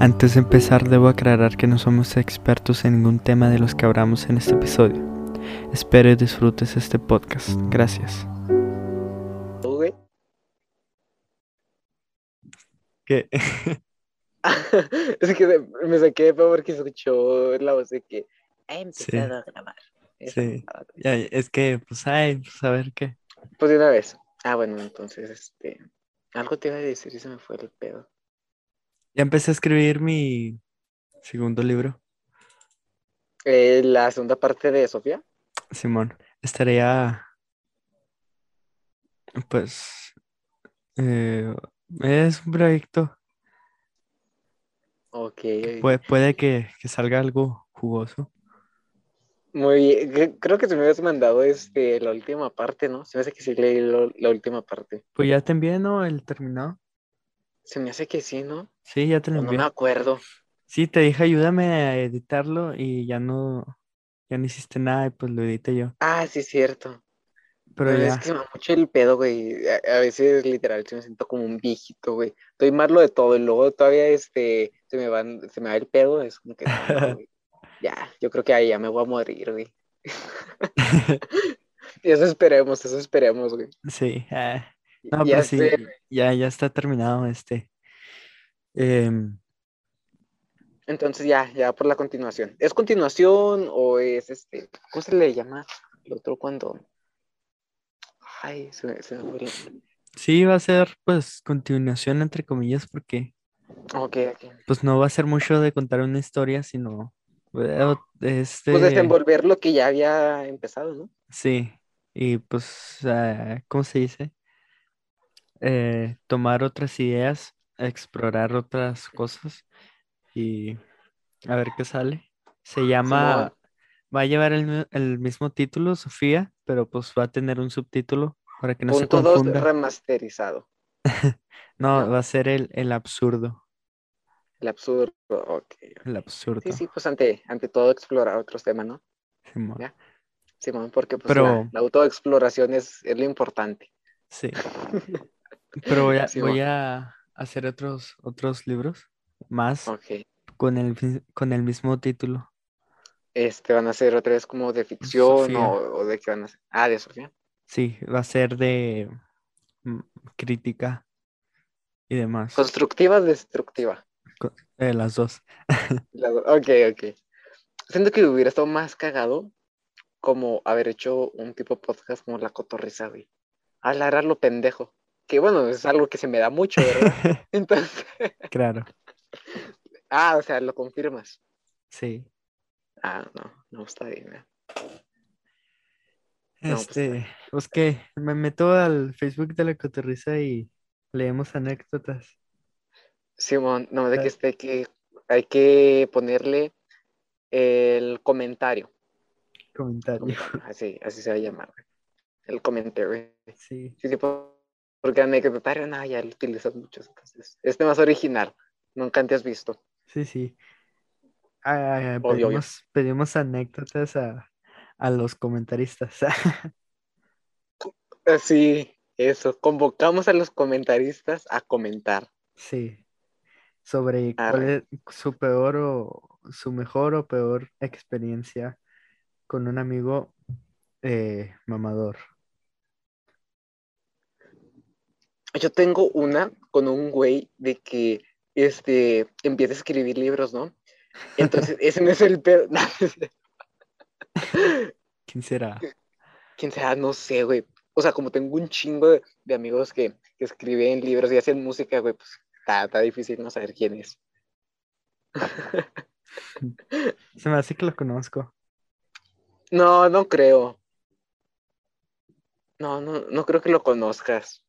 Antes de empezar debo aclarar que no somos expertos en ningún tema de los que hablamos en este episodio. Espero y disfrutes este podcast. Gracias. ¿Qué? es que me saqué de porque escuchó la voz de que ha empezado a grabar. Sí. güey. Ya, es que, pues, ay, pues a ver qué. Pues de una vez. Ah, bueno, entonces, este. Algo te iba a decir y se me fue el pedo. Ya empecé a escribir mi segundo libro, Eh, la segunda parte de Sofía. Simón. Estaría, pues, eh, es un proyecto. Ok. Puede, puede que, que salga algo jugoso. Muy bien. Cre- Creo que se me habías mandado este, la última parte, ¿no? Se me hace que sí leí lo- la última parte. Pues ya te envié, ¿no? El terminado. Se me hace que sí, ¿no? Sí, ya te lo O no envié. me acuerdo. Sí, te dije ayúdame a editarlo y ya no, ya no hiciste nada y pues lo edité yo. Ah, sí, cierto. Pero Pero ya, es que me da mucho el pedo, güey. A, a veces, literal, sí me siento como un viejito, güey. Estoy malo de todo y luego todavía este, se me van, se me va el pedo. Es como que, no. Ya, yo creo que ahí ya me voy a morir, güey. Eso esperemos, eso esperemos, güey. sí. ah, No, Ya sí, ya, ya está terminado este. Em, Entonces ya, ya por la continuación. ¿Es continuación o es este, ¿cómo se le llama? El otro cuando. Ay, se me, se me fue el- sí, va a ser pues continuación entre comillas porque Ok, ok. pues no va a ser mucho de contar una historia, sino eh, este, Pues desenvolver lo que ya había empezado, ¿no? sí, y pues, ah, ¿cómo se dice? Eh, tomar otras ideas, explorar otras cosas y a ver qué sale. Se llama, va a llevar el, el mismo título, Sofía, pero pues va a tener un subtítulo para que no se Punto 2 confunda. remasterizado. No, ¿no? va a ser el, el absurdo, El absurdo. Ok. el absurdo. Sí, sí, pues ante, ante todo explorar otros temas, ¿no? Simón. Ya. Simón, porque pues Pero- la, la autoexploración es, es lo importante. Sí, pero voy a, voy a hacer otros, otros libros más con el, con el mismo título. Este, van a ser otra vez como de ficción o, o de qué van a ser. Ah, de Sofía. Sí, va a ser de mm, crítica y demás. Constructiva, destructiva. Eh, las dos. Ok, ok. Siento que hubiera estado más cagado como haber hecho un tipo de podcast como La Cotorriza, güey. Hablar a lo pendejo. Que bueno, es algo que se me da mucho, ¿verdad? Entonces, Claro, ah, o sea, lo confirmas. sí. Ah, no, no está bien. ¿eh? No, pues, Este, pues que me meto al Facebook de la cotorriza y leemos anécdotas. Simón, no, de Ah. que esté que hay que ponerle el comentario. Comentario. Así, así se va a llamar. El comentario. Sí. Sí, sí, por- porque anecdotario, no, ya lo utilizas mucho. Entonces, este más original. Nunca antes visto. Sí, sí. Ah, Obvio, obvio. pedimos, pedimos anécdotas a, a los comentaristas. Así, eso. Convocamos a los comentaristas a comentar. Sí. Sobre cuál es su peor o su mejor o peor experiencia con un amigo eh, mamador. Yo tengo una con un güey de que este empieza a escribir libros, ¿no? Entonces, ese no es el pedo. ¿Quién será? Quién sea, no sé, güey. O sea, como tengo un chingo de, de amigos que, que escriben libros y hacen música, güey, pues está, está difícil no saber quién es. Se me hace que lo conozco. No, no creo. No, no, no creo que lo conozcas.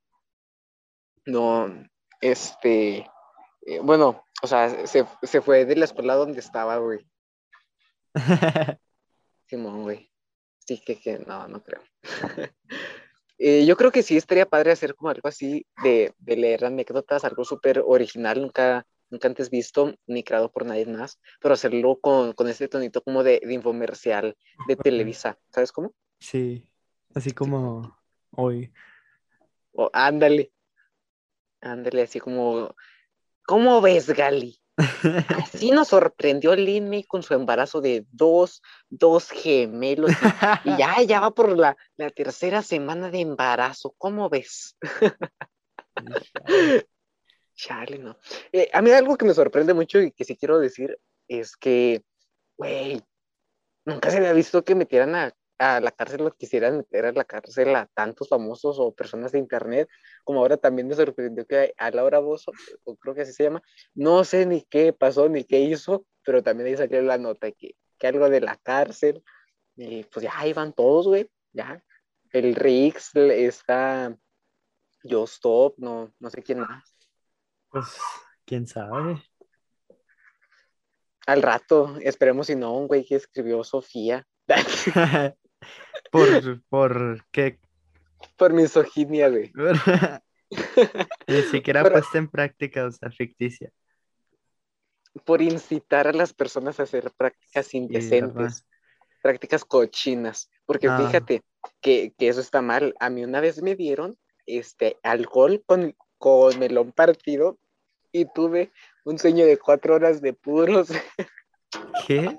No, este, eh, bueno, o sea, se, se fue de la escuela donde estaba, güey. Simón, güey. Sí, que, que no, no creo. Eh, yo creo que sí estaría padre hacer como algo así de, de leer anécdotas, algo súper original, nunca, nunca antes visto ni creado por nadie más, pero hacerlo con, con este tonito como de, de infomercial de. Televisa, ¿sabes cómo? Sí, así como hoy. O ándale, ándale, así como, ¿cómo ves, Gali? Así nos sorprendió Lin con su embarazo de dos, dos gemelos y, ya, ya va por la, la, tercera semana de embarazo. ¿Cómo ves? Chale, no. Eh, a mí algo que me sorprende mucho y que sí quiero decir es que, güey, nunca se había visto que metieran a a la cárcel lo quisieran meter a la cárcel a tantos famosos o personas de internet, como ahora también me sorprendió que a Laura Bozo, o creo que así se llama, no sé ni qué pasó ni qué hizo, pero también ahí salió la nota que, que algo de la cárcel, y pues ya ahí van todos, güey, ya. El Rix está Yo Stop, no, no sé quién más. Pues, quién sabe. Al rato, esperemos si no, un güey que escribió Sofía. ¿Por, por qué? Por misoginia, güey. Ni siquiera puesta en práctica, o sea, ficticia. Por incitar a las personas a hacer prácticas indecentes, prácticas cochinas. Porque ah. fíjate que, eso está mal. A mí una vez me dieron este alcohol con, con melón partido y tuve un sueño de cuatro horas de puros. ¿Qué?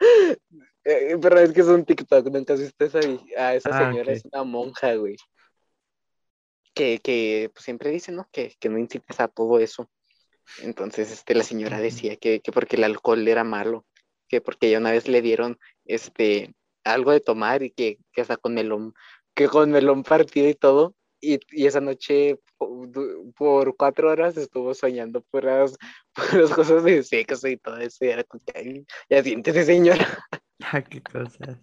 Eh, pero es que es un TikTok, nunca has visto esa, a esa ah, señora, es una monja, güey. Que, que pues, siempre dice, ¿no? Que, que no incites a todo eso. Entonces, este, la señora decía que, que porque el alcohol era malo, que porque ya una vez le dieron este algo de tomar y que, que hasta con melón, que con melón partido y todo, y, y, esa noche por, cuatro horas estuvo soñando puras, puras cosas de sexo y todo eso. Y era como que, ya siéntese, señora. Ah, qué cosas.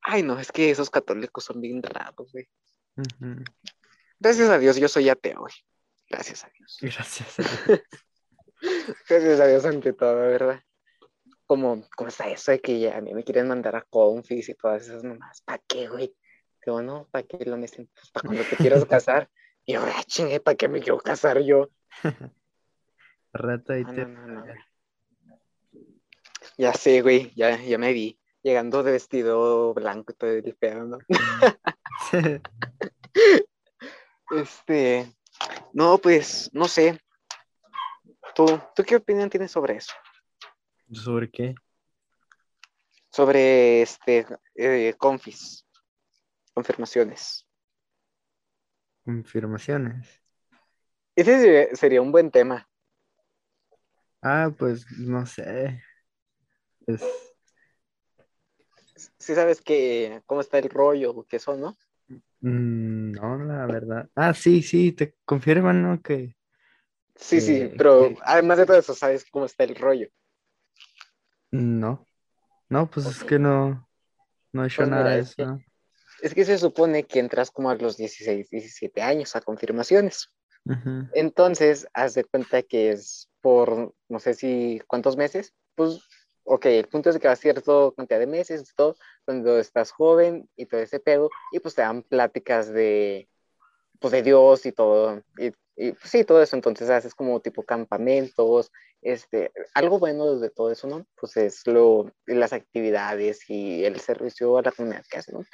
Ay, no, es que esos católicos son bien raros, güey. Gracias a Dios, yo soy ateo, güey. Gracias a Dios. Gracias a Dios. Gracias a Dios ante todo, ¿verdad? Como, ¿cómo está eso de que ya a mí me quieren mandar a confis y todas esas nomás? ¿Para qué, güey? Digo, no, ¿para qué lo meten? Pues para cuando te quieras casar. Y yo, ah, chingue, ¿para qué me quiero casar yo? Rata y te... Ya sé, güey, ya, ya me vi. Llegando de vestido blanco y todo el ¿no? este, no, pues, no sé. ¿Tú, ¿Tú qué opinión tienes sobre eso? ¿Sobre qué? Sobre este eh, confis, confirmaciones. Confirmaciones. Ese sería un buen tema. Ah, pues no sé. Sí sabes que cómo está el rollo, que son, ¿no? Mm, no, la verdad. Ah, sí, sí, te confirman, ¿no? Que. Sí, sí, pero además de todo eso, ¿sabes cómo está el rollo? No. No, pues es que no, no he hecho pues nada de eso. Es que, se supone que entras como a los 16, 17 años a confirmaciones. Entonces, haz de cuenta que es por, no sé si, ¿cuántos meses? Pues ok, el punto es que va a cierta cantidad de meses, todo, cuando estás joven y todo ese pedo, y pues te dan pláticas de, pues de Dios y todo, y, pues, sí, todo eso, entonces haces como tipo campamentos, este, algo bueno de todo eso, ¿no? Pues es lo, las actividades y el servicio a la comunidad que hacen, ¿no?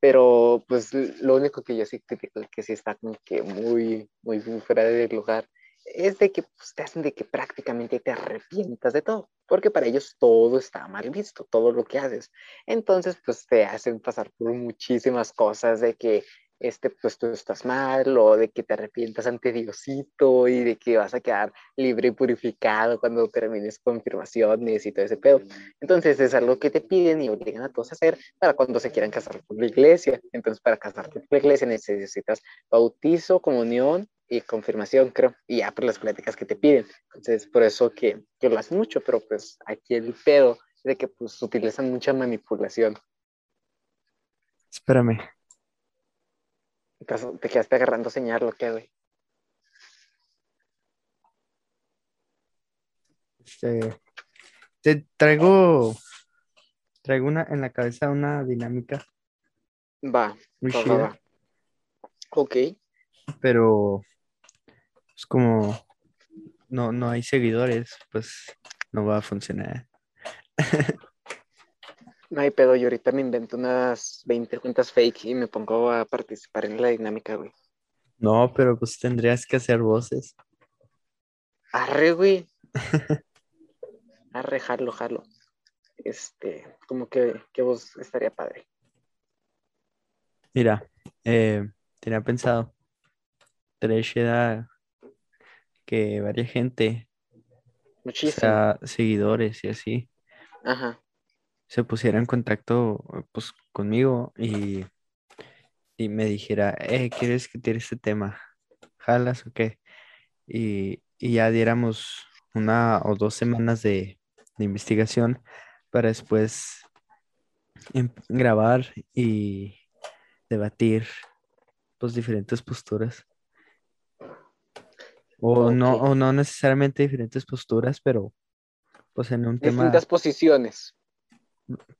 Pero pues lo único que yo sí critico es que sí está como que muy, muy fuera del lugar es de que pues, te hacen de que prácticamente te arrepientas de todo, porque para ellos todo está mal visto, todo lo que haces. Entonces, pues te hacen pasar por muchísimas cosas de que este, pues tú estás mal, o de que te arrepientas ante Diosito y de que vas a quedar libre y purificado cuando termines confirmaciones y todo ese pedo. Entonces es algo que te piden y obligan a todos a hacer para cuando se quieran casar por la iglesia. Entonces para casarte por la iglesia necesitas bautizo, comunión y confirmación, creo, y ya por las pláticas que te piden. Entonces, por eso que, que lo hacen mucho, pero pues aquí el pedo de que pues utilizan mucha manipulación. Espérame. Te quedaste agarrando señal, ¿lo que, güey? Este, te traigo, traigo una en la cabeza una dinámica. Va, muy va, Ok. Pero es como no, no hay seguidores, pues no va a funcionar. No hay pedo, yo ahorita me invento unas 20 cuentas fake y me pongo a participar en la dinámica, güey. No, pero pues tendrías que hacer voces. Arre, güey. Arre, jalo, jalo. Este, como que, que vos estaría padre. Mira, eh, tenía pensado, estaría que varias gente, o Muchísimo. sea, seguidores y así, Ajá. se pusiera en contacto pues conmigo y, y me dijera, eh, ¿quieres que tire este tema? ¿Jalas o qué? Y, y ya diéramos una o dos semanas de, de investigación para después em- grabar y debatir pues diferentes posturas. O no, o no necesariamente diferentes posturas, pero pues en un tema, Distintas posiciones,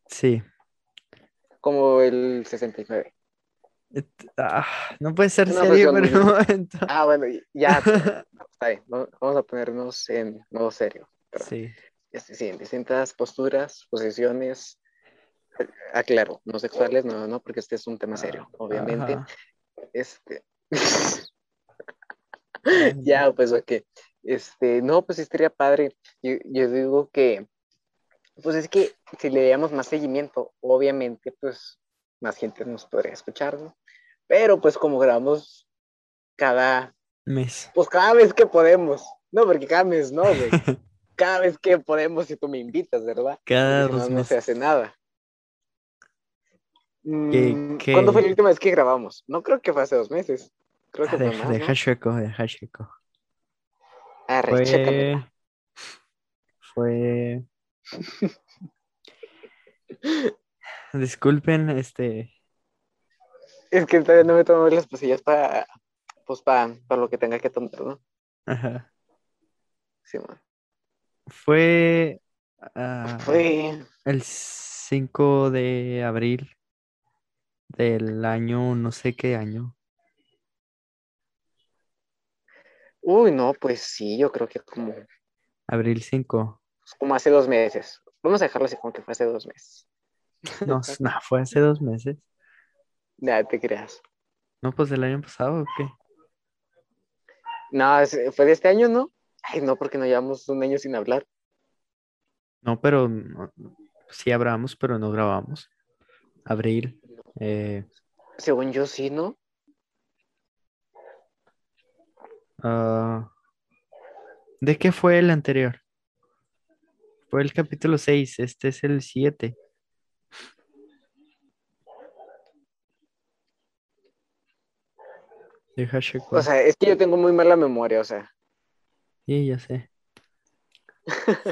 sí. como el 69. Et- ah, no puede ser Una serio por un momento. Ah, bueno, ya, está bien. va- Vamos a ponernos en modo serio. Pero, Sí, este, sí, en distintas posturas, posiciones. Aclaro, no sexuales, no, no, porque este es un tema serio, obviamente. ajá. Este. Ya, pues ok. Este, no, pues estaría padre. Yo, yo digo que, pues es que si le damos más seguimiento, obviamente, pues más gente nos podría escuchar, ¿no? Pero pues como grabamos cada, Mes. pues cada vez que podemos, no, porque cada mes no, güey. Cada vez que podemos si tú me invitas, ¿verdad? Cada Porque si dos no, no se hace nada. ¿Qué- Mm, qué? ¿Cuándo fue la última vez que grabamos? No creo que fue hace dos meses. Creo que Ah, deja, más, deja ¿no? deja. Arre, chécamela. Fue, fue. Disculpen, este, Es que todavía no me tomo las pasillas para, pues para, para lo que tenga que tomar, ¿no? ajá. Sí, man. Fue ah, Fue, el 5 de abril del año, no sé qué año. Uy, no, pues sí, yo creo que como, Abril 5. como hace dos meses. Vamos a dejarlo así como que fue hace dos meses. No, no, fue hace dos meses. Nada, te creas. No, pues del año pasado, ¿o qué? No, fue de este año, ¿no? Ay, no, porque no llevamos un año sin hablar. No, pero no- sí hablamos, pero no grabamos. Abril. eh, Según yo, sí, ¿no? Ah, ¿de qué fue el anterior? Fue el capítulo 6, este es el 7. Deja checo. O sea, es que yo tengo muy mala memoria, o sea. Sí, ya sé.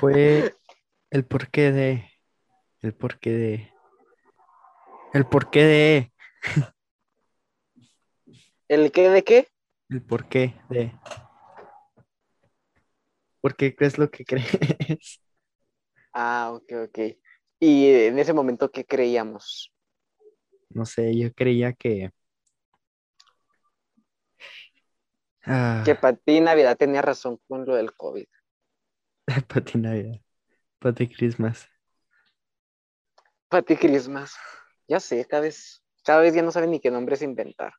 Fue el porqué de. El porqué de. El porqué de. ¿El qué de qué? El porqué de. ¿Por qué crees lo que crees? Ah, ok, ok. Y en ese momento, ¿qué creíamos? No sé, yo creía que. Ah, Que para ti Navidad tenía razón con lo del COVID. para ti Navidad. Para ti Christmas. Para ti Christmas. Ya sé, cada vez, cada vez ya no saben ni qué nombres inventar.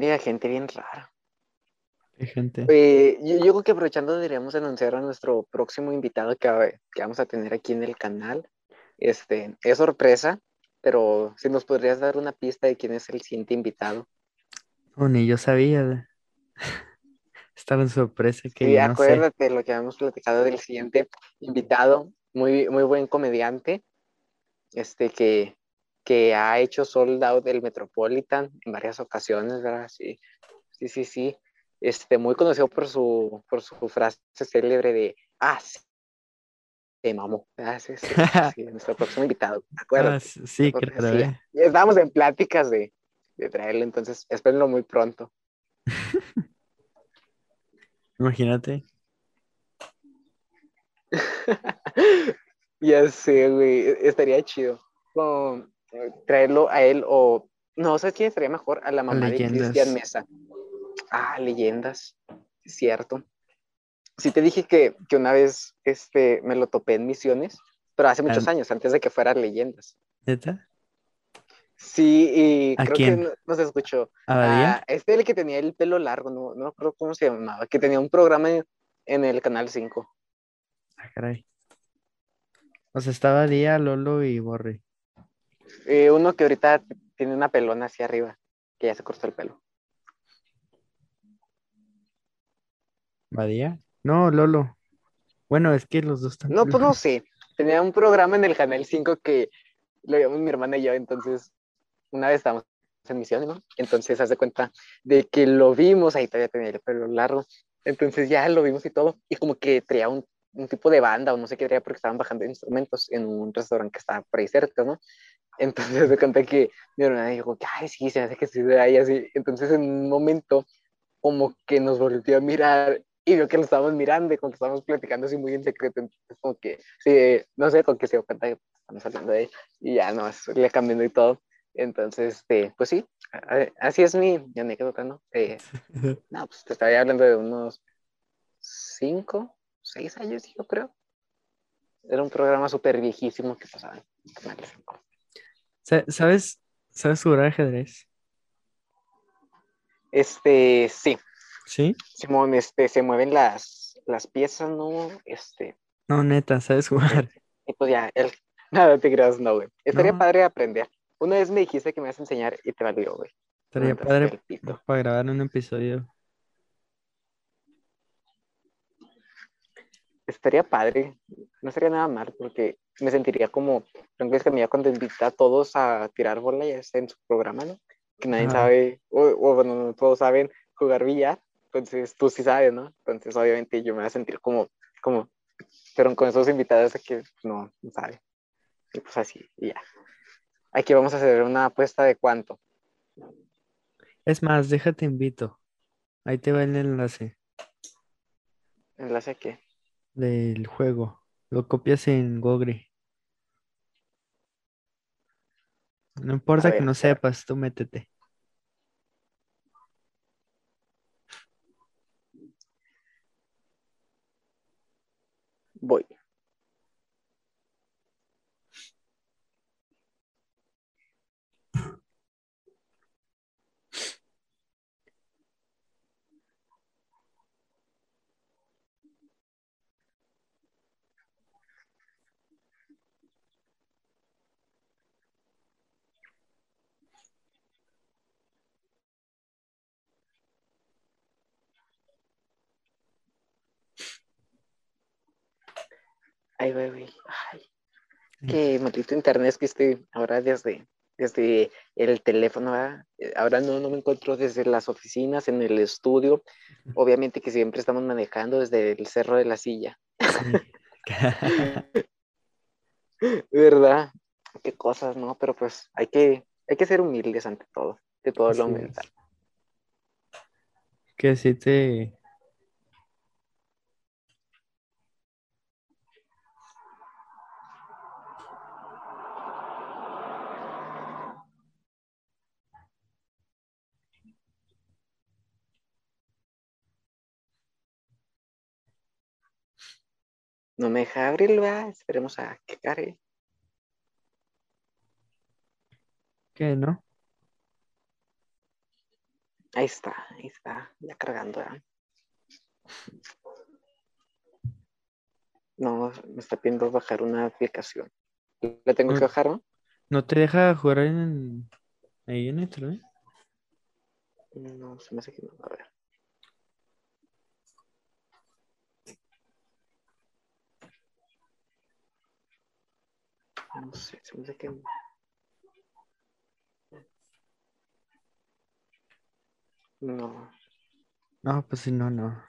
Diga gente bien rara. Qué gente. Eh, yo, yo creo que aprovechando deberíamos anunciar a nuestro próximo invitado que, va- que vamos a tener aquí en el canal. Este, es sorpresa, pero si nos podrías dar una pista de quién es el siguiente invitado. Oh, ni yo sabía. Estaba en sorpresa que Sí, sé. acuérdate lo que habíamos platicado del siguiente invitado, muy, muy buen comediante, este que, que ha hecho sold out del Metropolitan en varias ocasiones, ¿verdad? Sí, sí, sí, sí. Este, muy conocido por su, por su frase célebre de, ah, sí, te mamó. Ah, sí, sí, sí, sí, nuestro próximo invitado, Ah, acuérdate. s- sí, claro, eh. estábamos en pláticas de, de traerlo, entonces espérenlo muy pronto. Imagínate. Ya sé, güey, e- estaría chido. Como, traerlo a él o... No, ¿sabes quién estaría mejor? A la mamá de. Cristian Mesa. Ah, leyendas, cierto. Sí te dije que, que una vez este, me lo topé en Misiones, pero hace muchos Ah. años, antes de que fuera leyendas. ¿Neta? Sí, y ¿A creo quién? que no, no se escuchó. ¿A? Ah, este el que tenía el pelo largo, no, no me acuerdo cómo se llamaba, que tenía un programa en, en el Canal 5. Ah, caray. O sea, estaba Día, Lolo y Borre. Eh, uno que ahorita tiene una pelona hacia arriba, que ya se cortó el pelo. ¿Badía? No, Lolo. Bueno, es que los dos están. No, pues no sé. Tenía un programa en el Canal 5 que lo veíamos mi hermana y yo, entonces una vez estábamos en misiones, ¿no? Entonces hace cuenta de que lo vimos, ahí todavía tenía el pelo largo, entonces ya lo vimos y todo, y como que traía un, un tipo de banda o no sé qué traía porque estaban bajando instrumentos en un restaurante que estaba por ahí cerca, ¿no? Entonces se cuenta que mi hermana dijo, ay, sí, se me hace que sí de ahí así. Entonces en un momento como que nos volvió a mirar y vio que lo estábamos mirando y como que estábamos platicando así muy en secreto, entonces como que, sí, no sé, con que se dio cuenta que estamos hablando de ahí y ya no, le cambiando y todo. Entonces, este, pues sí, así es mi, mi anécdota, ¿no? Eh, no, pues te estaba hablando de unos cinco, seis años, yo creo. Era un programa súper viejísimo que pasaba en Canal 5. Sa- ¿Sabes? ¿Sabes jugar ajedrez? Este, sí, ¿Sí? Simón, este, se mueven las, las piezas, ¿no? Este, No, neta, ¿sabes jugar? y pues ya, el, nada te creas, no, güey. Estaría No. padre aprender. Una vez me dijiste que me vas a enseñar y te valió, güey. Estaría padre para grabar un episodio. Estaría padre, no sería nada mal porque me sentiría como, que mira cuando invita a todos a tirar bola ya está en su programa, ¿no? Que nadie Ajá. sabe, o, o bueno, no todos saben jugar billar, entonces tú sí sabes, ¿no? Entonces obviamente yo me voy a sentir como, como, pero con esos invitados que no, no saben. Y pues así, y ya. Aquí vamos a hacer una apuesta de cuánto. Es más, déjate invito. Ahí te va el enlace ¿Enlace a qué? Del juego. Lo copias en Google. No importa que no sepas, tú métete. Voy. Ay, güey. Ay, qué maldito internet es que estoy ahora desde, desde el teléfono, ¿verdad? Eh, Ahora no, no me encuentro desde las oficinas, en el estudio. Obviamente que siempre estamos manejando desde el cerro de la silla. ¿Verdad? Qué cosas, ¿no? Pero pues hay que, hay que ser humildes ante todo, de todo lo es. mental. Que sí te... No me deja abrirlo, ¿verdad? Esperemos a que cargue. ¿Qué, no? Ahí está, ahí está, ya cargando, ¿verdad? No, me está pidiendo bajar una aplicación. La tengo que bajar, ¿no? ¿No te deja jugar en... ahí en internet? No, se me hace que no. A ver. No sé, se me hace que no. No. Pues si no, no.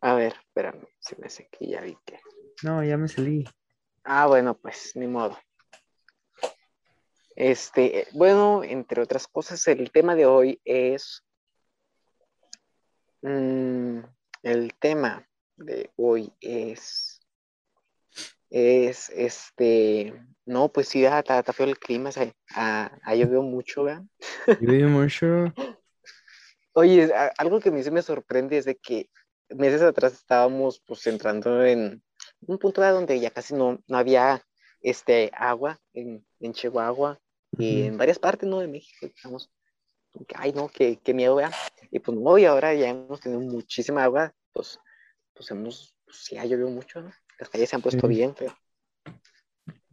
A ver, espérame, se me hace que ya vi que. No, ya me salí. Ah, bueno, pues, ni modo. Este, bueno, entre otras cosas, el tema de hoy es. mm, el tema de hoy es. Es este. No, pues sí, está, está feo el clima, o sea, ah, ha llovido mucho, ¿verdad? Yo mucho. Oye, algo que a mí se me sorprende es de que meses atrás estábamos pues entrando en un punto ¿verdad? donde ya casi no, no había este agua en, en Chihuahua y en varias partes, ¿no? De México, digamos, ay, no, qué, qué miedo, vean. Y pues no, y ahora ya hemos tenido muchísima agua, pues, pues hemos, pues sí ha llovido mucho, ¿no? Las calles se han puesto Sí. bien feo.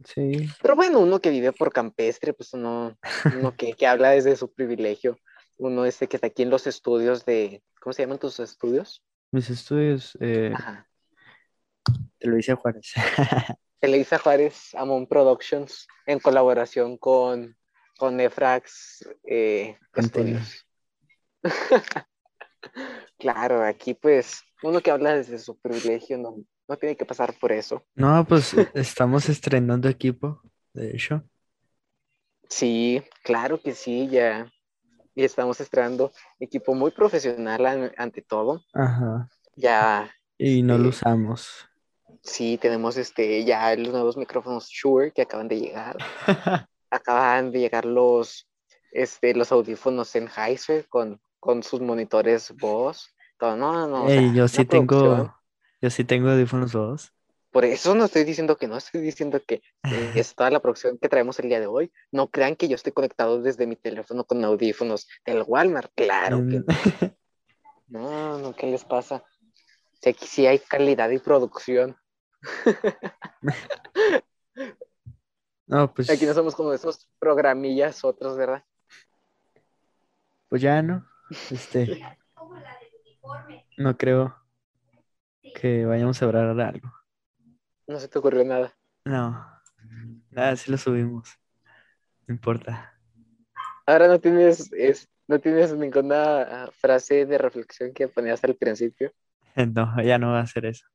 Sí, Pero bueno, uno que vive por campestre, pues uno, uno que, que habla desde su privilegio, uno este que está aquí en los estudios de, ¿cómo se llaman tus estudios? mis estudios, eh, Ajá. Televisa Juárez. Elisa Juárez Amon Productions en colaboración con, con Efrax eh, Container. Studios. claro, aquí pues uno que habla desde su privilegio no, no tiene que pasar por eso. No, pues estamos estrenando equipo, de hecho. Sí, claro que sí, ya. Y estamos estrenando equipo muy profesional an- ante todo. Ajá. Ya, Y no lo Este, usamos. sí, tenemos este, ya los nuevos micrófonos Shure que acaban de llegar. Acaban de llegar los, este, los audífonos Sennheiser con, con sus monitores voz. Todo, no, no, no. o Ey, sea, yo sí producción. Yo sí tengo audífonos dos. Por eso no estoy diciendo que no, estoy diciendo que eh, es toda la producción que traemos el día de hoy. No crean que yo estoy conectado desde mi teléfono con audífonos del Walmart. Claro que no. No, no, ¿qué les pasa? Si aquí sí hay calidad y producción. No, pues, Aquí no somos como esos programillas otros, ¿verdad? pues ya no. Este, no creo que vayamos a hablar de algo. No se te ocurrió nada. No, nada, sí lo subimos. No importa. Ahora no tienes, es, no tienes ninguna ah, frase de reflexión que ponías al principio. No, ya no va a hacer eso.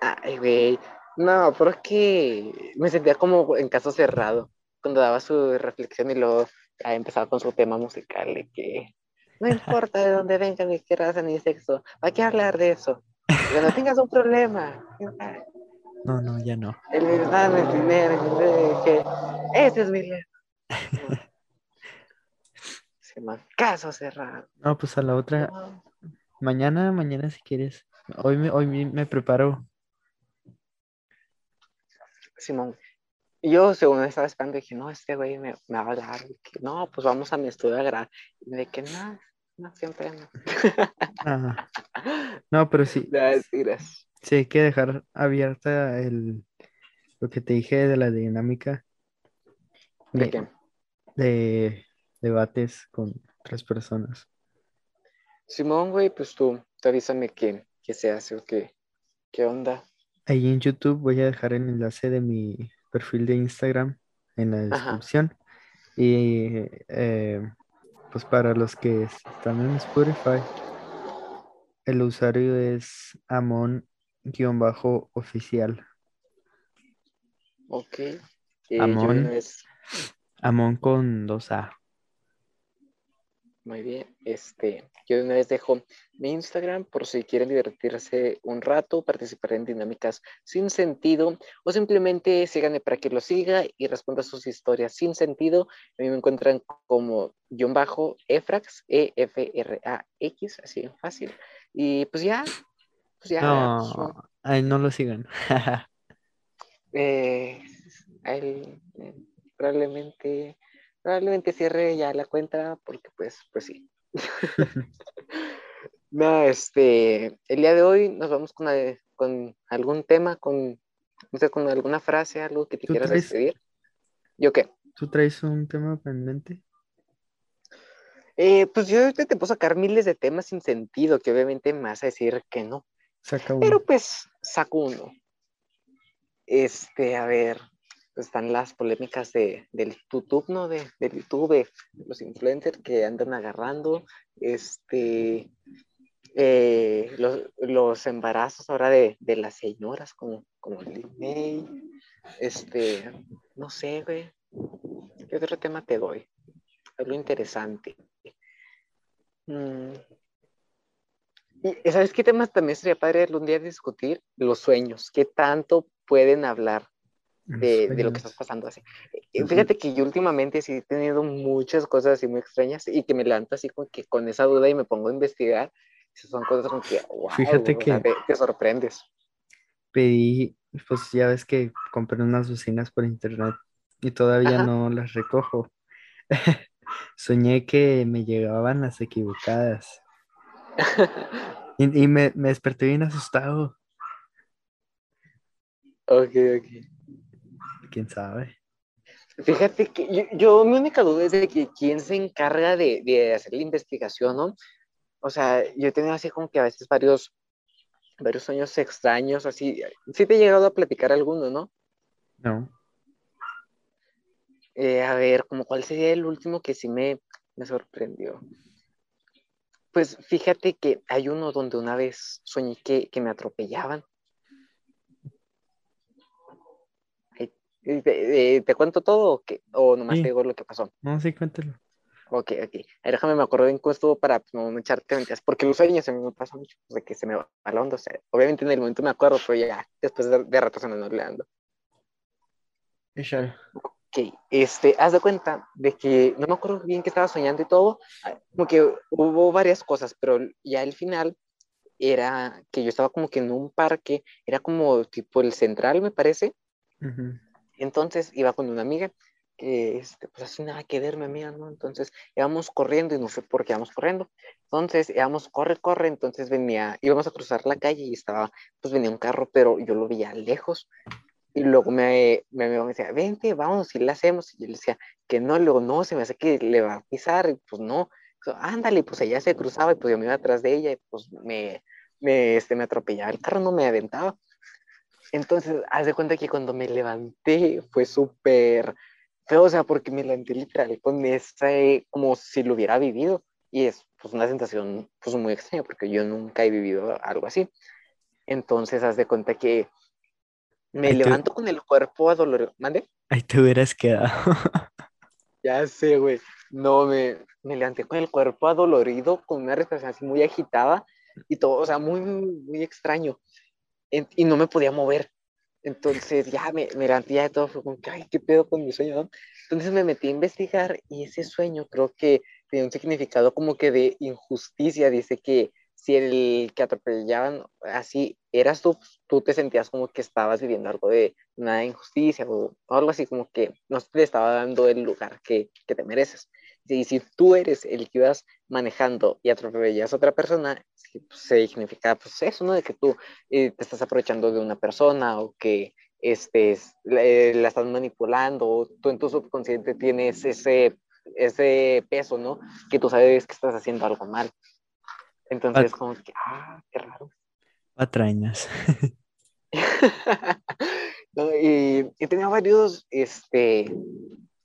Ay, güey. No, porque me sentía como en caso cerrado cuando daba su reflexión y luego empezaba con su tema musical de que no importa de dónde vengan, ni qué raza, ni sexo, hay que hablar de eso. Cuando tengas un problema, No, no, ya no. el verdad, el dinero, que ese es mi lema. Se caso cerrado. No, pues a la otra, No. mañana, mañana si quieres. Hoy me, hoy me preparo. Simón. Yo, según estaba esperando, dije, no, este güey me, me va a hablar. no, pues vamos a mi estudio a grabar. Y de que, no, no, siempre no. Ah, no, pero sí, Mentiras. sí hay que dejar abierta el, lo que te dije de la dinámica ¿De de, qué? de debates con otras personas. Simón, güey, pues tú, tú avísame qué, qué se hace o qué, qué onda. Ahí en YouTube voy a dejar el enlace de mi perfil de Instagram en la Ajá. descripción. Y eh, pues para los que están en Spotify, el usuario es Amon-oficial. Ok. Eh, una vez, Amon con dos A. muy bien, este, yo de una vez dejo mi Instagram por si quieren divertirse un rato, participar en dinámicas sin sentido o simplemente síganme para que lo siga y responda sus historias sin sentido. A mí me encuentran como guion bajo Efrax, E-F-R-A-X, así fácil. Y pues ya, pues ya, pues, no. No, no lo sigan. Eh, él, eh, probablemente, probablemente cierre ya la cuenta porque pues, pues sí. no, este, el día de hoy nos vamos con, eh, con algún tema, con, no sé, con alguna frase, algo que te ¿Tú quieras traes- despedir. ¿Yo qué? ¿Tú traes un tema pendiente? Eh, pues yo te puedo sacar miles de temas sin sentido, que obviamente me vas a decir que no. Saca uno. Pero pues saco uno. Este, a ver, están las polémicas de, del YouTube, ¿no? De, del YouTube, los influencers que andan agarrando, este, eh, los, los embarazos ahora de, de las señoras, como, como May, este, no sé, güey. ¿Qué otro tema te doy? Algo interesante. Mm. Y ¿sabes qué temas también sería padre algún día discutir? Los sueños. ¿Qué tanto pueden hablar de, de lo que sueños. está pasando así? Fíjate que yo últimamente sí he tenido muchas cosas así muy extrañas y que me levanto así como que con esa duda y me pongo a investigar. Esas son cosas como que, wow, Fíjate que- te, te sorprendes. Pedí, pues ya ves que compré unas bocinas por internet y todavía Ajá. no las recojo. Soñé que me llegaban las equivocadas y, y me, me desperté bien asustado. Ok, ok. ¿Quién sabe? Fíjate que yo, yo, mi única duda es de que quién se encarga de, de hacer la investigación, ¿no? O sea, yo he tenido así como que a veces varios, varios sueños extraños, así. Sí te he llegado a platicar alguno, ¿no? No. Eh, a ver, como cuál sería el último que sí me, me sorprendió. Pues fíjate que hay uno donde una vez soñé que, que me atropellaban. ¿Te, te cuento todo o, qué? o nomás Sí. te digo lo que pasó? No, sí, cuéntalo. Ok, ok. A ver, déjame me acuerdo bien cómo estuvo para pues, no echarte mentiras, porque los sueños a mí me pasa mucho, pues, de que se me va la onda. O sea, obviamente en el momento me acuerdo, pero ya después de, de rato se me va olvidando. Ok, este, haz de cuenta de que no me acuerdo bien que estaba soñando y todo, como que hubo varias cosas, pero ya al final era que yo estaba como que en un parque, era como tipo el central, me parece. Ujú. Entonces iba con una amiga que, este, pues así nada que ver, mi amiga, ¿no? Entonces íbamos corriendo y no sé por qué íbamos corriendo. Entonces íbamos, corre, corre, entonces venía, íbamos a cruzar la calle y estaba, pues venía un carro, pero yo lo veía lejos. Y luego me, mi amigo me decía, vente, vamos, y le hacemos. Y yo le decía que no, luego no, se me hace que le va a pisar, y pues no. So, Ándale, pues ella se cruzaba y pues yo me iba atrás de ella y pues me, me, este, me atropellaba. El carro no me aventaba. Entonces, haz de cuenta que cuando me levanté fue súper feo, o sea, porque me levanté literal con ese, como si lo hubiera vivido. Y es pues una sensación pues muy extraña porque yo nunca he vivido algo así. Entonces, haz de cuenta que me Ahí levanto con el cuerpo adolorido. ¿Mande? ahí te hubieras quedado. Ya sé, güey. No, me, me levanté con el cuerpo adolorido, con una respiración así muy agitada y todo, o sea, muy, muy, muy extraño. En- y no me podía mover. Entonces ya me, me levanté de todo, fue como que, ay, ¿qué pedo con mi sueño? no? Entonces me metí a investigar y ese sueño creo que tiene un significado como que de injusticia. Dice que si el que atropellaban así eras tú, pues, tú te sentías como que estabas viviendo algo de una injusticia o algo así como que no te estaba dando el lugar que, que te mereces. Y si tú eres el que ibas manejando y atropellas a otra persona, pues, significa pues eso, ¿no? De que tú eh, te estás aprovechando de una persona o que este, la estás manipulando o tú en tu subconsciente tienes ese, ese peso, ¿no? Que tú sabes que estás haciendo algo mal. Entonces, Pat- como que, ah, qué raro. patrañas. no, y he tenido varios, este,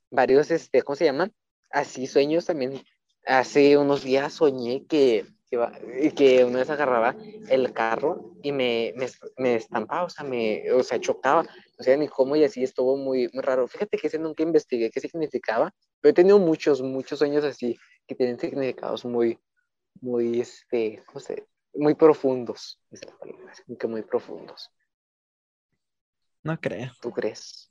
varios, este, ¿cómo se llaman? Así sueños también. Hace unos días soñé que, que, que una vez agarraba el carro y me, me, me estampaba, o sea, me, o sea, chocaba, no sé ni cómo y así estuvo muy, muy raro. Fíjate que ese nunca investigué qué significaba, pero he tenido muchos, muchos sueños así que tienen significados muy, muy, este, ¿cómo se Muy profundos, que muy profundos. No creo. ¿Tú crees?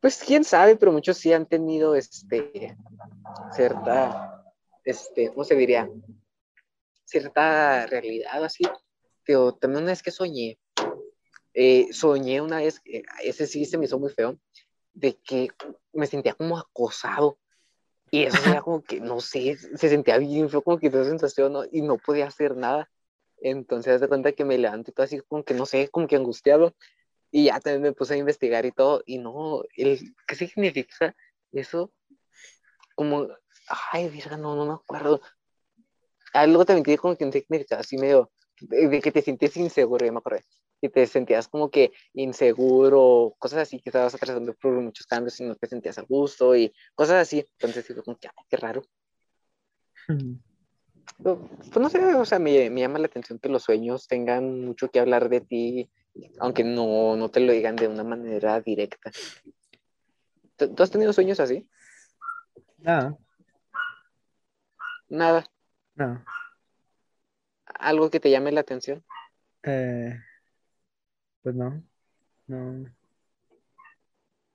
Pues quién sabe, pero muchos sí han tenido este cierta, este, ¿cómo se diría? Cierta realidad así. Pero también una vez que soñé, eh, soñé una vez, eh, ese sí se me hizo muy feo, de que me sentía como acosado. Y eso era como que, no sé, se sentía bien feo, como que esa sensación, ¿no? y no podía hacer nada. Entonces, de cuenta que me levanto y todo así, como que no sé, como que angustiado. Y ya también me puse a investigar y todo, y no, el, ¿qué significa eso? Como, ay, virga, no, no me acuerdo. Algo también tiene como que un significado así medio, de, de que te sientes inseguro, ya me acordé. Y te sentías como que inseguro, cosas así, que estabas atravesando por muchos cambios y no te sentías a gusto y cosas así. Entonces, fue como que, ay, qué raro. Pero, pues no sé, o sea, me, me, llama la atención que los sueños tengan mucho que hablar de ti, aunque no, no te lo digan de una manera directa. ¿Tú has tenido sueños así? No, Nada. no. ¿Algo que te llame la atención? Eh, pues no, no.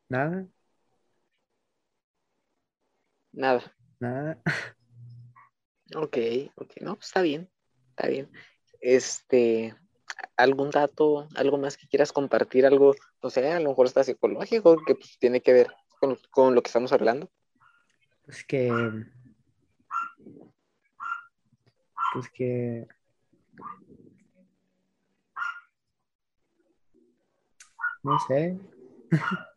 Nada, Nada. nada. Ok, ok, no, está bien, está bien. Este, ¿algún dato, algo más que quieras compartir, algo, no sé, a lo mejor está psicológico, que pues, tiene que ver con, con lo que estamos hablando? Pues que. Pues que. No sé.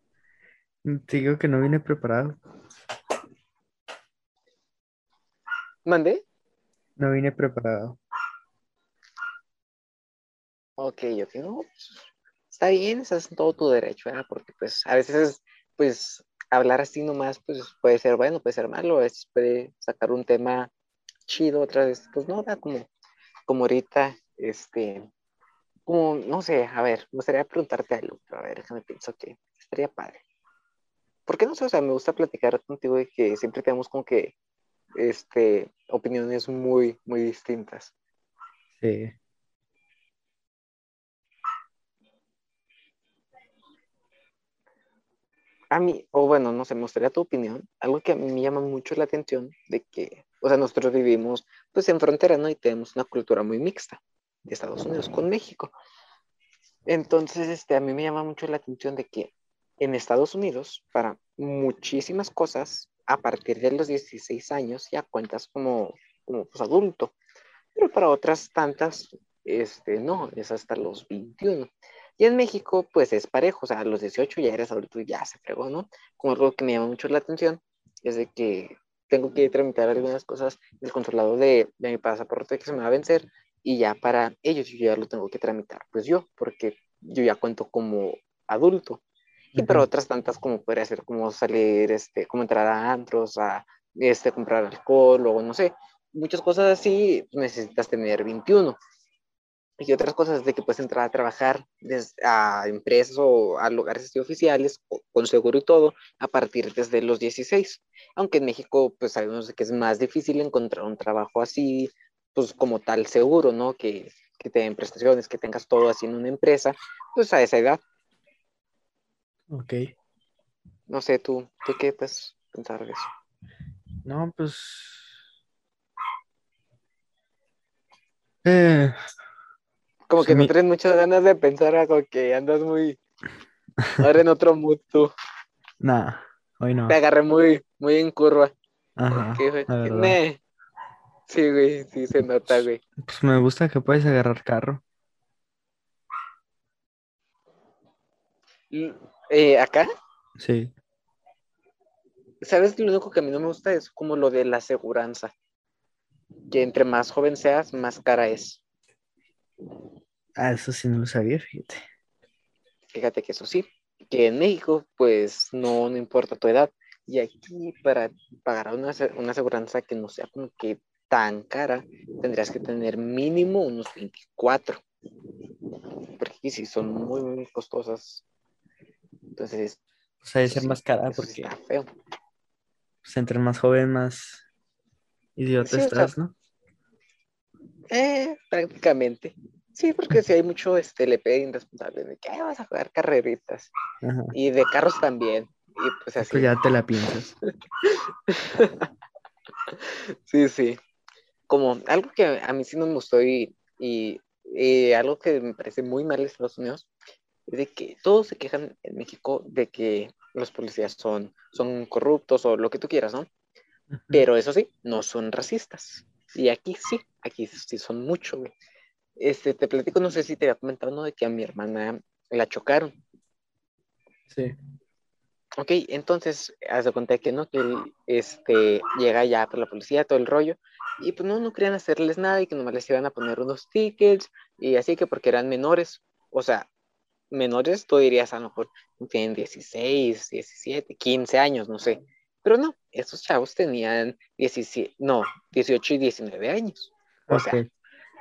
Te digo que no vine preparado. ¿Mandé? No vine preparado. Ok, ok, no, pues, está bien, estás en todo tu derecho, ¿verdad? Porque pues a veces, pues, hablar así nomás, pues puede ser bueno, puede ser malo, a veces puede sacar un tema chido, otra vez, pues no, da como, como ahorita, este, como, no sé, a ver, me gustaría preguntarte algo, pero a ver, déjame pienso que estaría padre. ¿Por qué no sé? O sea, me gusta platicar contigo de que siempre tenemos como que, este, opiniones muy, muy distintas. Sí. A mí, o bueno, no sé, me gustaría tu opinión. Algo que a mí me llama mucho la atención de que, o sea, nosotros vivimos pues en frontera, ¿no? Y tenemos una cultura muy mixta de Estados Unidos con México. Entonces, este, a mí me llama mucho la atención de que en Estados Unidos, para muchísimas cosas, a partir de los 16 años ya cuentas como, como pues, adulto, pero para otras tantas, este, no, es hasta los 21. Y en México, pues es parejo, o sea, a los 18 ya eres adulto y ya se fregó, ¿no? Como algo que me llama mucho la atención es de que tengo que tramitar algunas cosas del consulado de, de mi pasaporte que se me va a vencer y ya para ellos yo ya lo tengo que tramitar, pues yo, porque yo ya cuento como adulto. Y para Ujú. otras tantas como podría ser como salir, este, como entrar a antros, a este, comprar alcohol o no sé, muchas cosas así necesitas tener 21 y otras cosas de que puedes entrar a trabajar des- a empresas o a lugares así oficiales con seguro y todo a partir desde los 16. Aunque en México pues sabemos que es más difícil encontrar un trabajo así, pues como tal seguro, ¿no? Que, que te den prestaciones, que tengas todo así en una empresa, pues a esa edad. Ok. No sé, tú, ¿tú qué puedes pensar de eso? No, pues. Eh, Como pues que no tienes muchas ganas de pensar algo que andas muy, ahora en otro mood tú. Nah, hoy no. Te agarré muy, muy en curva. Ajá. Sí, güey, sí se nota, güey. Pues me gusta que puedes agarrar carro. Eh, acá, Sí. ¿sabes? Lo único que a mí no me gusta es como lo de la aseguranza. Que entre más joven seas, más cara es. Ah, eso sí no lo sabía, fíjate. Fíjate que eso sí, que en México, pues no, no importa tu edad. Y aquí, para pagar una, una aseguranza que no sea como que tan cara, tendrías que tener mínimo unos 24. Porque aquí sí son muy, muy costosas. Entonces, Pues ha de eso ser sí, más cara eso sí porque está feo. pues, entre más joven, más idiota Sí, o sea, estás, ¿no? Eh, prácticamente. Sí, porque si hay mucho este, LP irresponsable de que "Ay, vas a jugar carreritas. Ajá. Y de carros también. Y pues así. Pues ya te la piensas. Sí, sí. Como algo que a mí sí no me gustó y, y, y algo que me parece muy mal en Estados Unidos es de que todos se quejan en México de que los policías son, son corruptos o lo que tú quieras, ¿no? Pero eso sí, no son racistas. Y aquí sí, aquí sí son mucho, güey. Este, te platico, no sé si te había comentado, ¿no? De que a mi hermana la chocaron. Sí. Ok, entonces, haz de cuenta que no, que él, este, llega ya por la policía, todo el rollo, y pues no, no querían hacerles nada y que nomás les iban a poner unos tickets, y así que porque eran menores, o sea, menores, tú dirías a lo mejor tienen 16, 17, 15 años, no sé, pero no, estos chavos tenían 17, no, 18 y 19 años, o sea.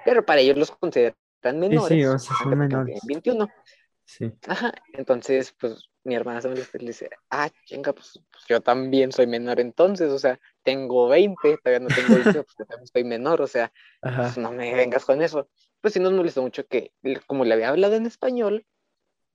Pero para ellos los consideran menores, sí, o sea, son menores. 21. Sí. Ajá, entonces, pues mi hermana se le dice, ah, chinga, pues, pues, yo también soy menor entonces, o sea, tengo 20, todavía no tengo 18, pues yo también soy menor, o sea, pues no me vengas con eso. Pues sí nos molestó mucho que, como le había hablado en español,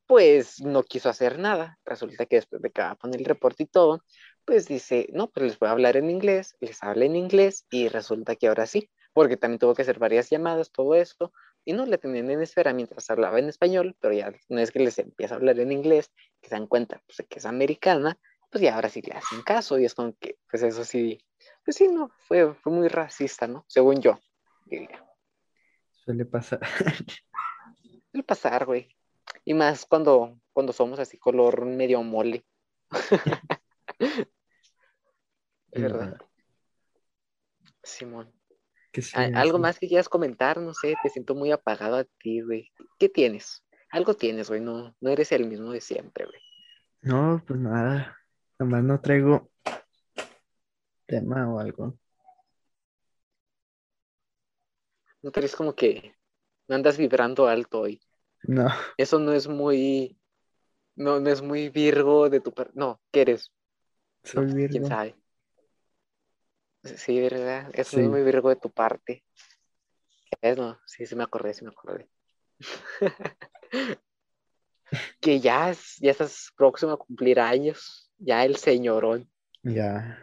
pues no quiso hacer nada. Resulta que después de que va a poner el reporte y todo, pues dice, no, pues les voy a hablar en inglés, les habla en inglés y resulta que ahora sí, porque también tuvo que hacer varias llamadas, todo eso, y no le tenían en espera mientras hablaba en español, pero ya no es que les empieza a hablar en inglés, que se dan cuenta pues, que es americana, pues ya ahora sí le hacen caso y es como que, pues eso sí, pues sí, no, fue, fue muy racista, ¿no? Según yo, diría. Suele pasar. Suele pasar, güey. Y más cuando, cuando somos así color medio mole. es verdad. Simón. Algo más que quieras comentar, no sé, te siento muy apagado a ti, güey. ¿Qué tienes? Algo tienes, güey, no, no eres el mismo de siempre, güey. No, pues nada. Nomás no traigo tema o algo. No te como que no andas vibrando alto hoy. No. Eso no es muy. No, no es muy Virgo de tu parte. No, ¿qué eres? Soy Virgo. ¿Quién sabe? Sí, ¿verdad? Eso es muy Virgo de tu parte. Es, no, sí, sí me acordé, sí me acordé. que ya, ya estás próximo a cumplir años. Ya el señorón. Ya.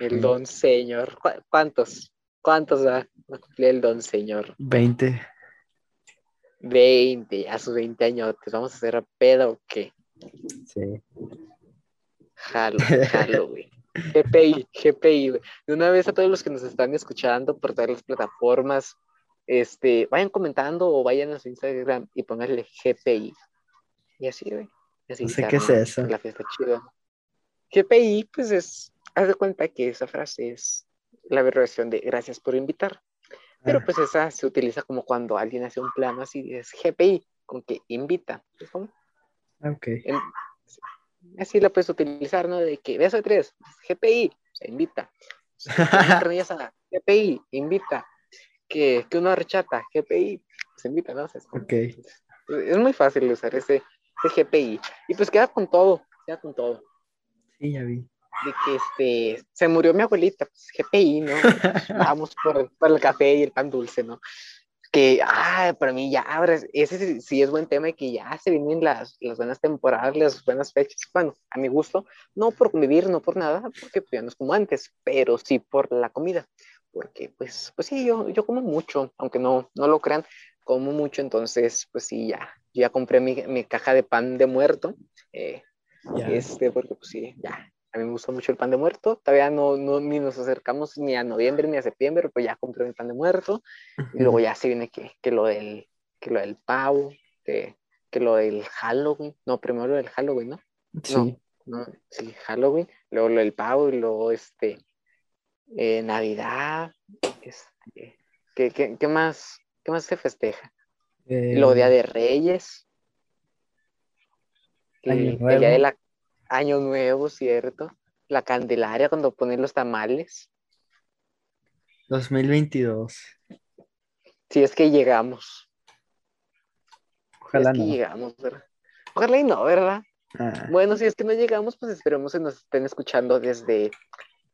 El don señor. ¿Cuántos? ¿Cuántos va a cumplir el don señor? Veinte. Veinte, a sus veinte años. ¿Te vamos a hacer a pedo o qué? Sí. Jalo, jalo, güey. GPI, GPI, güey. De una vez a todos los que nos están escuchando por todas las plataformas, este, vayan comentando o vayan a su Instagram y pónganle GPI. Y así, güey. no sé qué es eso. La fiesta chida. GPI, pues es, haz de cuenta que esa frase es la versión de gracias por invitar. Pero ah. pues esa se utiliza como cuando alguien hace un plan así, es GPI, con que invita. Ok. Así la puedes utilizar, ¿no? De que beso de tres, GPI, se invita. GPI, invita. Que, que una rechata, GPI, se invita, ¿no? ok. Es muy fácil usar ese, ese GPI. Y pues queda con todo, queda con todo. Sí, ya vi. De que este, se murió mi abuelita, pues GPI, ¿no? Vamos por, por, el café y el pan dulce, ¿no? Que, ah, para mí ya, ese sí, es buen tema y que ya se vienen las, las buenas temporadas, las buenas fechas. Bueno, a mi gusto, no por convivir, no por nada, porque pues, ya no es como antes, pero sí por la comida. Porque, pues, pues sí, yo, yo como mucho, aunque no, no lo crean, como mucho, entonces, pues sí, ya, ya compré mi, mi caja de pan de muerto. Eh, este, porque pues sí, ya, a mí me gusta mucho el pan de muerto. Todavía no, no, ni nos acercamos ni a noviembre ni a septiembre, pues ya compré mi pan de muerto. Y luego ya se viene que, que, lo del, que lo del pavo, que, que lo del Halloween. No, primero lo del Halloween, ¿no? Sí. No, sí, Halloween. Luego lo del pavo y luego este, eh, Navidad. Este, ¿qué, qué, qué, más, ¿Qué más se festeja? Eh, lo Día de Reyes. El, día de la Año Nuevo, ¿cierto? La Candelaria cuando ponen los tamales. 2022. Si es que llegamos. Ojalá no. llegamos, ¿verdad? Ojalá y no, ¿verdad? Ah. Bueno, si es que no llegamos, pues esperemos que nos estén escuchando desde,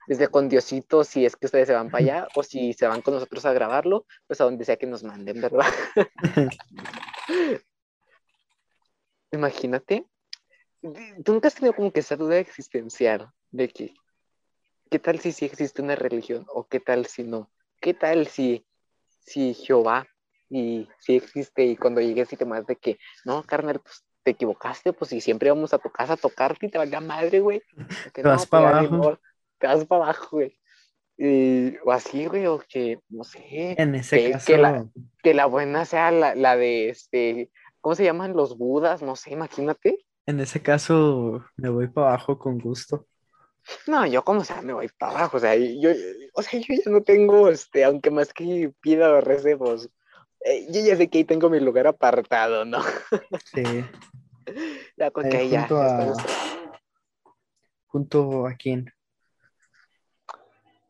desde con Diosito, si es que ustedes se van para allá, o si se van con nosotros a grabarlo, pues a donde sea que nos manden, ¿verdad? Imagínate ¿Tú nunca has tenido como que esa duda existencial de que, ¿qué tal si sí existe una religión o qué tal si no? ¿Qué tal si, si Jehová y si existe y cuando llegues y te más de que, no, carnal, pues te equivocaste, pues si siempre vamos a tu casa a tocarte y te valga madre, güey. Te vas para abajo. te vas para abajo, güey. o así, güey, o que, no sé. En ese caso. Que la, que la buena sea la, la de, este, ¿cómo se llaman los budas? No sé, imagínate. En ese caso, me voy para abajo con gusto. No, yo como sea me voy para abajo, o sea, yo, o sea, yo ya no tengo, este, aunque más que pida o recebos, eh, yo ya sé que ahí tengo mi lugar apartado, ¿no? Sí. ya, con que ya. Junto a... ¿Junto a quién?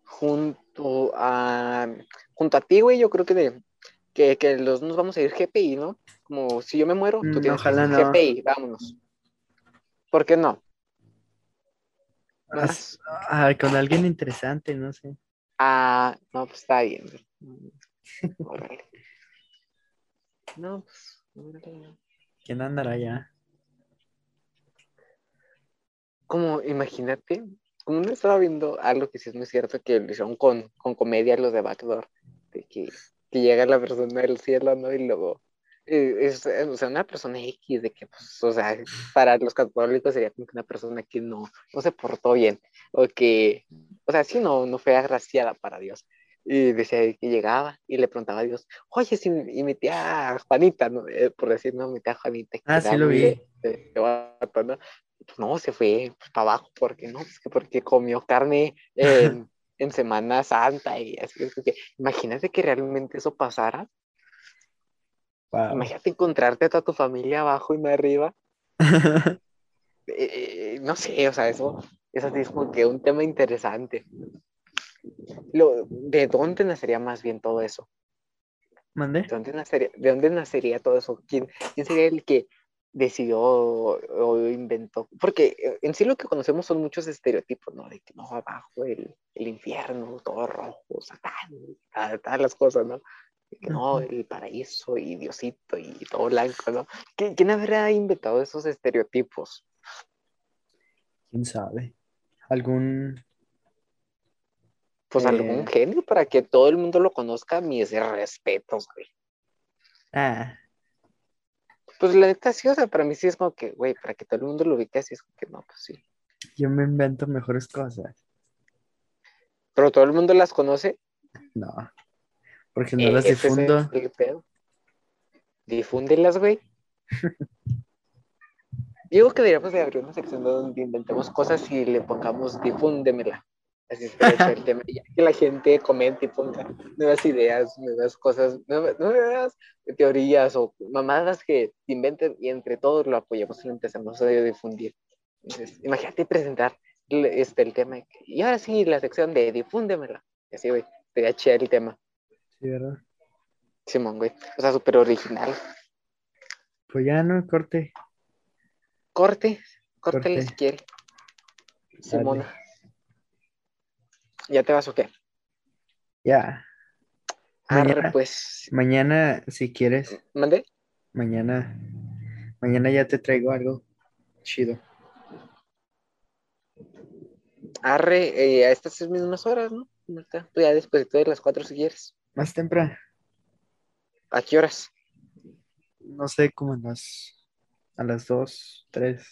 Junto a, junto a ti, güey, yo creo que, de, que, que los nos vamos a ir GPI, ¿no? Como si yo me muero, tú mm, tienes ojalá GPI, vámonos. ¿Por qué no? Ah, con alguien interesante, no sé. Ah, no, pues está bien. no, pues. ¿Quién andará ya? Como, imagínate, como no estaba viendo algo que sí es muy cierto que lo hicieron con, con comedia los de Backdoor, de que, que llega la persona del cielo, ¿no? Y luego es, eh, o sea, una persona X, de que, pues, o sea, para los católicos sería como que una persona que no, no se portó bien, o que, o sea, sí, no, no fue agraciada para Dios. Y decía que llegaba y le preguntaba a Dios, oye, si y mi tía Juanita, ¿no? Eh, por decir, no, mi tía Juanita. Ah, sí lo vi. De, de, de vato, ¿no? Pues no, se fue pues, para abajo, porque no, pues que porque comió carne en, en Semana Santa y así. Es que, imagínate que realmente eso pasara. Wow. Imagínate encontrarte a toda tu familia abajo y no arriba. Eh, no sé, o sea, eso, eso es como que un tema interesante. Lo, ¿De dónde nacería más bien todo eso? ¿Mandé? ¿De dónde nacería, de dónde nacería todo eso? ¿Quién, ¿Quién sería el que decidió o, o inventó? Porque eh, en sí lo que conocemos son muchos estereotipos, ¿no? De que no, abajo el, el infierno, todo rojo, satán, todas las cosas, ¿no? No, el paraíso y Diosito y todo blanco, ¿no? ¿Quién, quién habrá inventado esos estereotipos? ¿Quién sabe? ¿Algún Pues Eh. algún genio para que todo el mundo lo conozca, mis respetos, güey. Ah, Pues la neta sí, o sea, para mí sí es como que, güey, para que todo el mundo lo ubique así es como que no, pues sí. yo me invento mejores cosas. Pero todo el mundo las conoce. No, porque no eh, las ese es el- difundo. Difúndelas, güey. Digo que deberíamos de abrir una sección donde inventemos cosas y le pongamos difúndemela. Así es el tema. Ya que la gente comente y ponga nuevas ideas, nuevas cosas, nuevas, nuevas teorías o mamadas que inventen y entre todos lo apoyamos y lo empezamos a difundir. Entonces, imagínate presentar el- este, el tema. Y ahora sí, la sección de difúndemela. Así, güey, sería chido el tema. Sí, ¿verdad? Simón, güey. O sea, súper original. Pues ya no, corte. Corte, córtele Corte. si quiere. Simona. ¿Ya te vas o qué? Ya. Arre, Mañana. pues. Mañana, si quieres, ¿Mande? mañana, mañana ya te traigo algo chido. Arre, eh, a estas mismas horas, ¿no? Tú ya después de las cuatro si quieres. Más temprano, ¿A qué horas? no sé, como a las, a las dos, tres.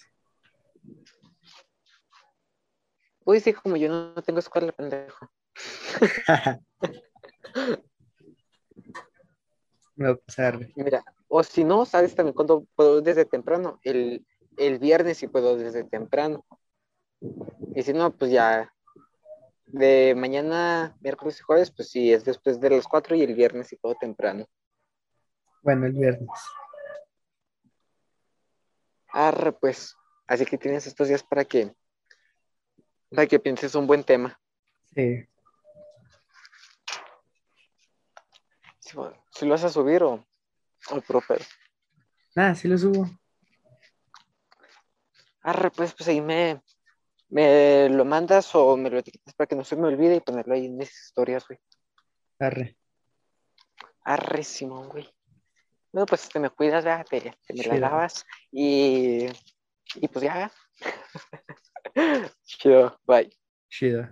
Uy, sí, como yo no tengo escuela, pendejo. Me va a pasar. Mira, o si no, ¿sabes también cuando puedo desde temprano? El, el viernes sí puedo desde temprano. Y si no, pues ya de mañana, miércoles y jueves, pues sí, es después de las cuatro y el viernes sí puedo temprano. Bueno, el viernes. Arre, pues. Así que tienes estos días para que, para que pienses un buen tema. Sí. Si, si lo vas a subir o, o puro pedo. Nada, sí lo subo. Arre, pues, pues ahí me, me lo mandas o me lo etiquetas para que no se me olvide y ponerlo ahí en mis historias, güey. Arre. Arre, Simón, güey. Bueno, pues te me cuidas, ¿verdad? te, te me la lavas y, y pues ya. Chido, bye. Chido.